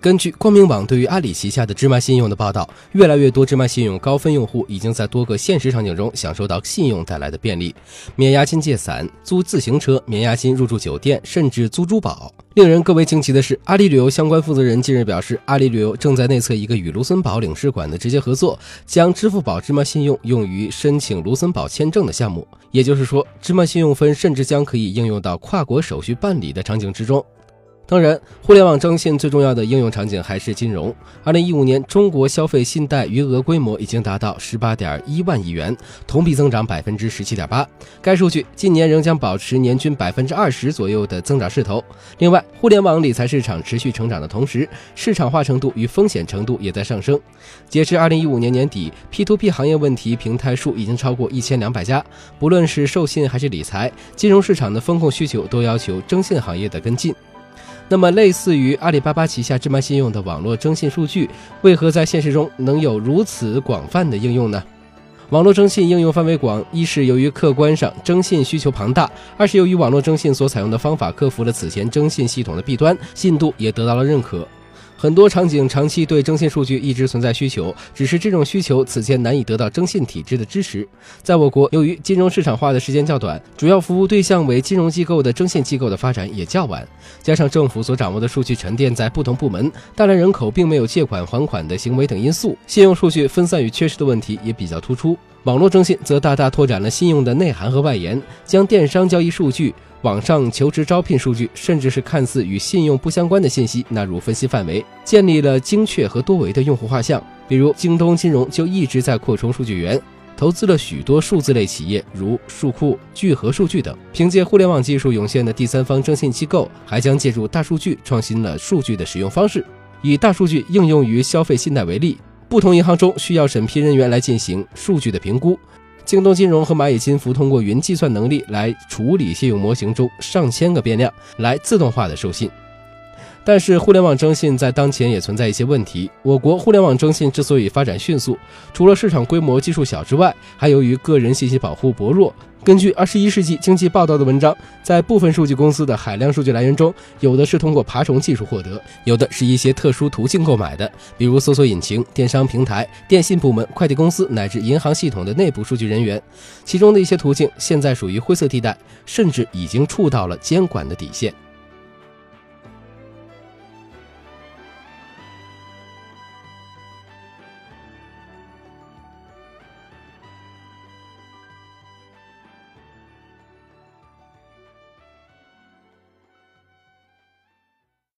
根据光明网对于阿里旗下的芝麻信用的报道，越来越多芝麻信用高分用户已经在多个现实场景中享受到信用带来的便利，免押金借伞、租自行车、免押金入住酒店，甚至租珠宝。令人更为惊奇的是，阿里旅游相关负责人近日表示，阿里旅游正在内测一个与卢森堡领事馆的直接合作，将支付宝芝麻信用用于申请卢森堡签证的项目。也就是说，芝麻信用分甚至将可以应用到跨国手续办理的场景之中。当然，互联网征信最重要的应用场景还是金融。二零一五年，中国消费信贷余额规模已经达到十八点一万亿元，同比增长百分之十七点八。该数据近年仍将保持年均百分之二十左右的增长势头。另外，互联网理财市场持续成长的同时，市场化程度与风险程度也在上升。截至二零一五年年底，P2P 行业问题平台数已经超过一千两百家。不论是授信还是理财，金融市场的风控需求都要求征信行业的跟进。那么，类似于阿里巴巴旗下芝麻信用的网络征信数据，为何在现实中能有如此广泛的应用呢？网络征信应用范围广，一是由于客观上征信需求庞大，二是由于网络征信所采用的方法克服了此前征信系统的弊端，信度也得到了认可。很多场景长期对征信数据一直存在需求，只是这种需求此前难以得到征信体制的支持。在我国，由于金融市场化的时间较短，主要服务对象为金融机构的征信机构的发展也较晚，加上政府所掌握的数据沉淀在不同部门，大量人口并没有借款还款的行为等因素，信用数据分散与缺失的问题也比较突出。网络征信则大大拓展了信用的内涵和外延，将电商交易数据。网上求职招聘数据，甚至是看似与信用不相关的信息纳入分析范围，建立了精确和多维的用户画像。比如，京东金融就一直在扩充数据源，投资了许多数字类企业，如数库、聚合数据等。凭借互联网技术涌现的第三方征信机构，还将借助大数据创新了数据的使用方式。以大数据应用于消费信贷为例，不同银行中需要审批人员来进行数据的评估。京东金融和蚂蚁金服通过云计算能力来处理信用模型中上千个变量，来自动化的授信。但是，互联网征信在当前也存在一些问题。我国互联网征信之所以发展迅速，除了市场规模基数小之外，还由于个人信息保护薄弱。根据《二十一世纪经济报道》的文章，在部分数据公司的海量数据来源中，有的是通过爬虫技术获得，有的是一些特殊途径购买的，比如搜索引擎、电商平台、电信部门、快递公司乃至银行系统的内部数据人员。其中的一些途径现在属于灰色地带，甚至已经触到了监管的底线。